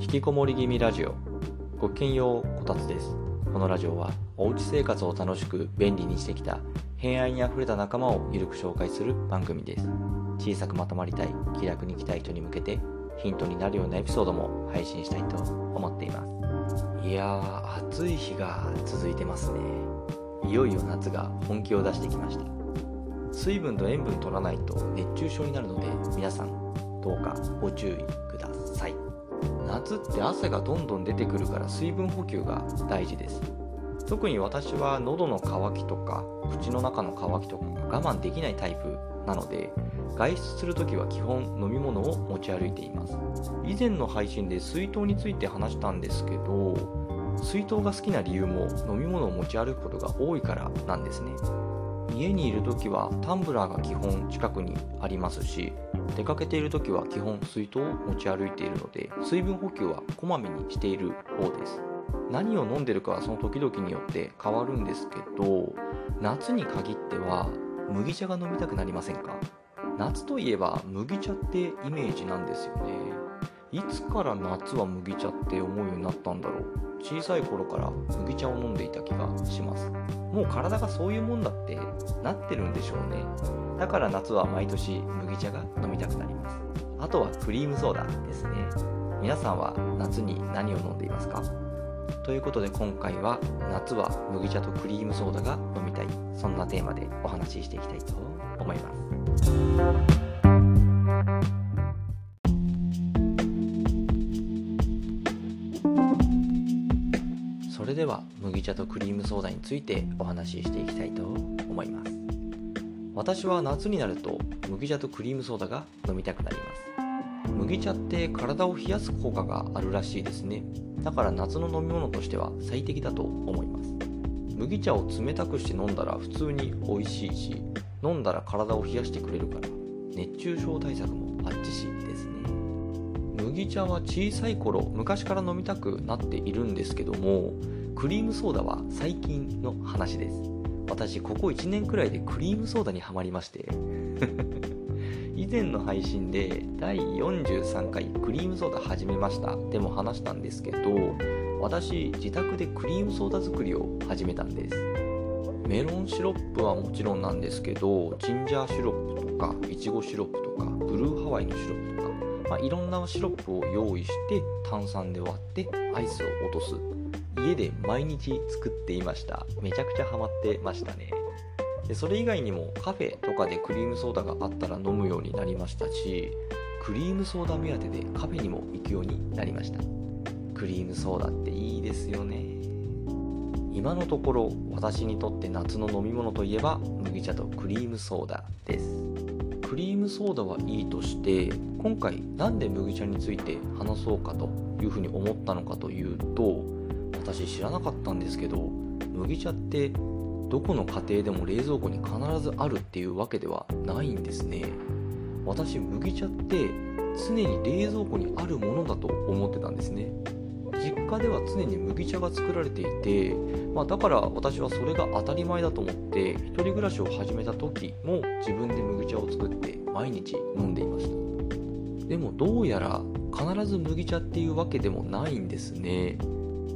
引きこもり気味ラジオ。ごきげんようこたつです。このラジオはおうち生活を楽しく便利にしてきた偏愛にあふれた仲間をゆるく紹介する番組です。小さくまとまりたい気楽に生きたい人に向けてヒントになるようなエピソードも配信したいと思っています。いやー暑い日が続いてますね。いよいよ夏が本気を出してきました。水分と塩分取らないと熱中症になるので皆さんどうかご注意ください。夏って汗がどんどん出てくるから水分補給が大事です。特に私は喉の渇きとか口の中の渇きとかが我慢できないタイプなので外出するときは基本飲み物を持ち歩いています。以前の配信で水筒について話したんですけど水筒が好きな理由も飲み物を持ち歩くことが多いからなんですね。家にいる時はタンブラーが基本近くにありますし出かけている時は基本水筒を持ち歩いているので水分補給はこまめにしている方です。何を飲んでるかはその時々によって変わるんですけど夏に限っては麦茶が飲みたくなりませんか？夏といえば麦茶ってイメージなんですよね。いつから夏は麦茶って思うようになったんだろう？小さい頃から麦茶を飲んでいた気がします。もう体がそういうもんだってなってるんでしょうね。だから夏は毎年麦茶が飲みたくなります。あとはクリームソーダですね。皆さんは夏に何を飲んでいますか？ということで今回は夏は麦茶とクリームソーダが飲みたい。そんなテーマでお話ししていきたいと思います。は麦茶とクリームソーダについてお話ししていきたいと思います。私は夏になると麦茶とクリームソーダが飲みたくなります。麦茶って体を冷やす効果があるらしいですね。だから夏の飲み物としては最適だと思います。麦茶を冷たくして飲んだら普通に美味しいし飲んだら体を冷やしてくれるから熱中症対策もバッチシですね。麦茶は小さい頃昔から飲みたくなっているんですけどもクリームソーダは最近の話です。私ここ1年くらいでクリームソーダにはまりまして。以前の配信で第43回クリームソーダ始めました。でも話したんですけど私自宅でクリームソーダ作りを始めたんです。メロンシロップはもちろんなんですけどジンジャーシロップとかいちごシロップとかブルーハワイのシロップとか、まあ、いろんなシロップを用意して炭酸で割ってアイスを落とす。家で毎日作っていました。めちゃくちゃハマってましたね。でそれ以外にもカフェとかでクリームソーダがあったら飲むようになりましたしクリームソーダ目当てでカフェにも行くようになりました。クリームソーダっていいですよね。今のところ私にとって夏の飲み物といえば麦茶とクリームソーダです。クリームソーダはいいとして今回何で麦茶について話そうかというふうに思ったのかというと私知らなかったんですけど麦茶ってどこの家庭でも冷蔵庫に必ずあるっていうわけではないんですね。私麦茶って常に冷蔵庫にあるものだと思ってたんですね。実家では常に麦茶が作られていて、まあ、だから私はそれが当たり前だと思って一人暮らしを始めた時も自分で麦茶を作って毎日飲んでいました。でもどうやら必ず麦茶っていうわけでもないんですね。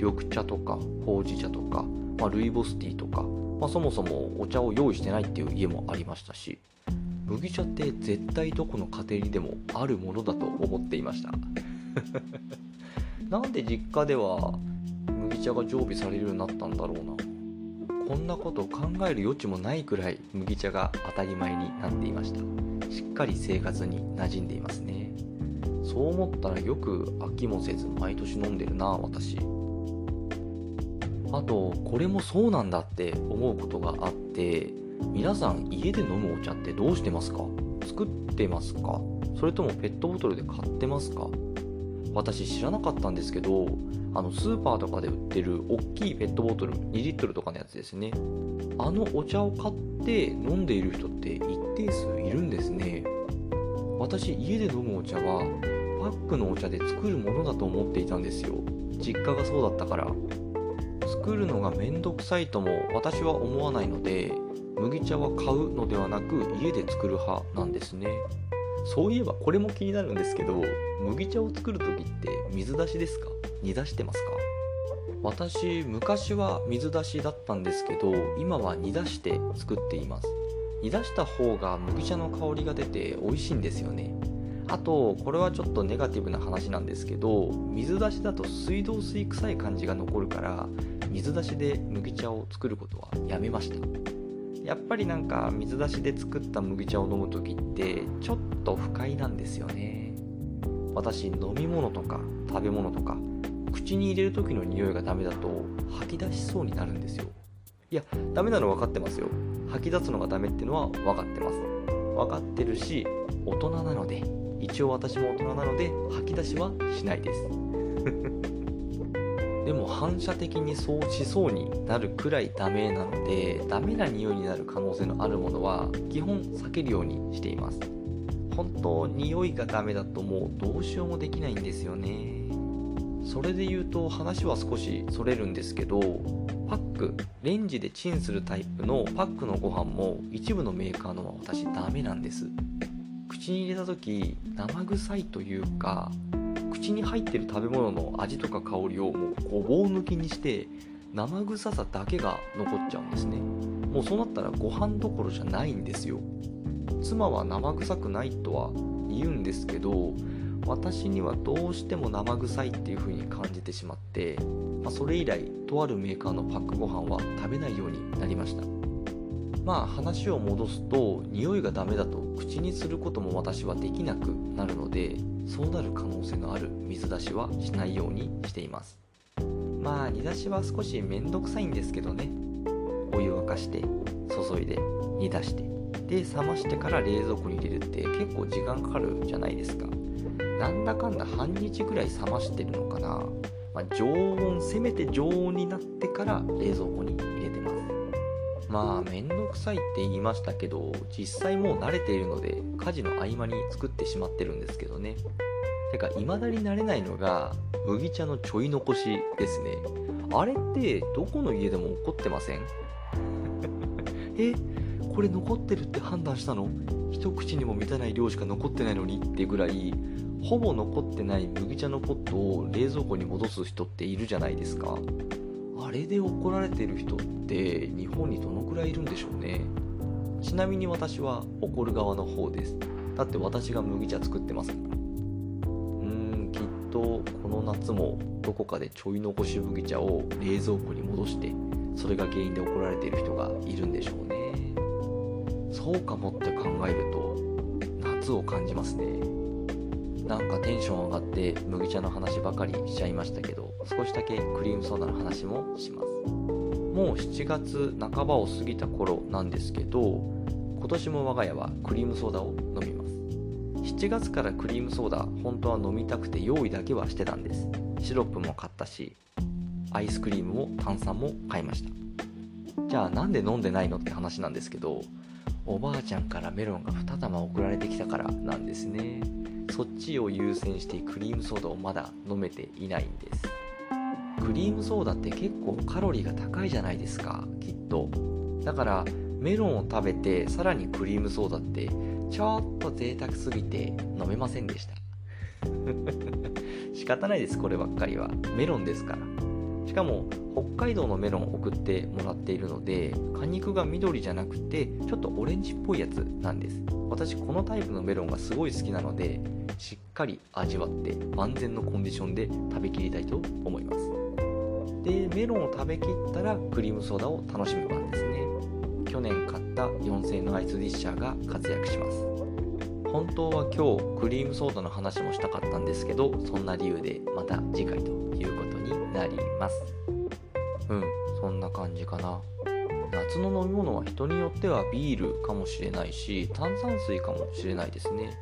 緑茶とかほうじ茶とか、まあ、ルイボスティーとか、まあ、そもそもお茶を用意してないっていう家もありましたし麦茶って絶対どこの家庭にでもあるものだと思っていました。なんで実家では麦茶が常備されるようになったんだろうな。こんなこと考える余地もないくらい麦茶が当たり前になっていました。しっかり生活に馴染んでいますね。そう思ったらよく飽きもせず毎年飲んでるな私。あとこれもそうなんだって思うことがあって皆さん家で飲むお茶ってどうしてますか？作ってますか？それともペットボトルで買ってますか？私知らなかったんですけどあのスーパーとかで売ってる大きいペットボトル2リットルとかのやつですね。あのお茶を買って飲んでいる人って一定数いるんですね。私家で飲むお茶はパックのお茶で作るものだと思っていたんですよ。実家がそうだったから。作るのがめんどくさいとも私は思わないので麦茶は買うのではなく家で作る派なんですね。そういえばこれも気になるんですけど麦茶を作る時って水出しですか？煮出してますか？私昔は水出しだったんですけど今は煮出して作っています。煮出した方が麦茶の香りが出て美味しいんですよね。あとこれはちょっとネガティブな話なんですけど水出しだと水道水臭い感じが残るから水出しで麦茶を作ることはやめました。やっぱりなんか水出しで作った麦茶を飲む時ってちょっと不快なんですよね。私飲み物とか食べ物とか口に入れる時の匂いがダメだと吐き出しそうになるんですよ。いやダメなの分かってますよ。吐き出すのがダメってのは分かってます。分かってるし大人なので一応私も大人なので吐き出しはしないです。でも反射的にそうしそうになるくらいダメなのでダメな匂いになる可能性のあるものは基本避けるようにしています。本当匂いがダメだともうどうしようもできないんですよね。それで言うと話は少しそれるんですけどパックレンジでチンするタイプのパックのご飯も一部のメーカーのは私ダメなんです。口に入れた時生臭いというか口に入ってる食べ物の味とか香りをもうごぼう抜きにして生臭さだけが残っちゃうんですね。もうそうなったらご飯どころじゃないんですよ。妻は生臭くないとは言うんですけど私にはどうしても生臭いっていう風に感じてしまって、まあ、それ以来とあるメーカーのパックご飯は食べないようになりました。まあ話を戻すと匂いがダメだと口にすることも私はできなくなるのでそうなる可能性のある水出しはしないようにしています。まあ煮出しは少しめんどくさいんですけどね。お湯沸かして注いで煮出してで冷ましてから冷蔵庫に入れるって結構時間かかるじゃないですか。なんだかんだ半日ぐらい冷ましてるのかな、まあ、常温せめて常温になってから冷蔵庫に入れてます。まあめんどくさいって言いましたけど実際もう慣れているので家事の合間に作ってしまってるんですけどね。てか未だに慣れないのが麦茶のちょい残しですね。あれってどこの家でも起こってません？えこれ残ってるって判断したの？一口にも満たない量しか残ってないのに？ってぐらいほぼ残ってない麦茶のポットを冷蔵庫に戻す人っているじゃないですか。あれで怒られてる人って日本にどのくらいいるんでしょうね。ちなみに私は怒る側の方です。だって私が麦茶作ってます。からうーんきっとこの夏もどこかでちょい残し麦茶を冷蔵庫に戻してそれが原因で怒られている人がいるんでしょうね。そうかもって考えると夏を感じますね。なんかテンション上がって麦茶の話ばかりしちゃいましたけど少しだけクリームソーダの話もします。もう7月半ばを過ぎた頃なんですけど今年も我が家はクリームソーダを飲みます。7月からクリームソーダ本当は飲みたくて用意だけはしてたんです。シロップも買ったしアイスクリームも炭酸も買いました。じゃあなんで飲んでないのって話なんですけどおばあちゃんからメロンが2玉送られてきたからなんですね。そっちを優先してクリームソーダをまだ飲めていないんです。クリームソーダって結構カロリーが高いじゃないですかきっと。だからメロンを食べてさらにクリームソーダってちょっと贅沢すぎて飲めませんでした。仕方ないですこればっかりは。メロンですから。しかも北海道のメロンを送ってもらっているので果肉が緑じゃなくてちょっとオレンジっぽいやつなんです。私このタイプのメロンがすごい好きなのでしっかり味わって万全のコンディションで食べきりたいと思います。でメロンを食べきったらクリームソーダを楽しむ番ですね。去年買った4000のアイスディッシャーが活躍します。本当は今日クリームソーダの話もしたかったんですけどそんな理由でまた次回ということになります。うんそんな感じかな。夏の飲み物は人によってはビールかもしれないし炭酸水かもしれないですね。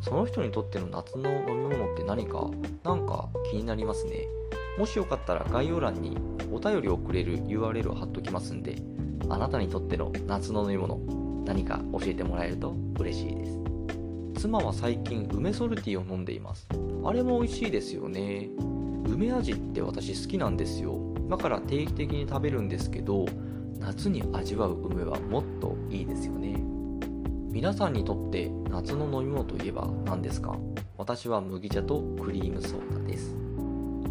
その人にとっての夏の飲み物って何か？なんか気になりますね。もしよかったら概要欄にお便りをくれる URL を貼っときますんであなたにとっての夏の飲み物何か教えてもらえると嬉しいです。妻は最近梅ソルティを飲んでいます。あれも美味しいですよね。梅味って私好きなんですよ。だから定期的に食べるんですけど夏に味わう梅はもっといいですよね。皆さんにとって夏の飲み物といえば何ですか？私は麦茶とクリームソーダです。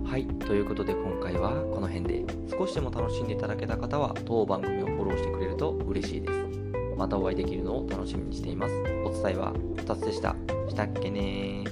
はい。ということで今回はこの辺で少しでも楽しんでいただけた方は当番組をフォローしてくれると嬉しいです。またお会いできるのを楽しみにしています。お伝えは2つでした。したっけね